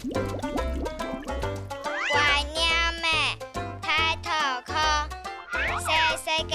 乖娘们抬头看，谁谁给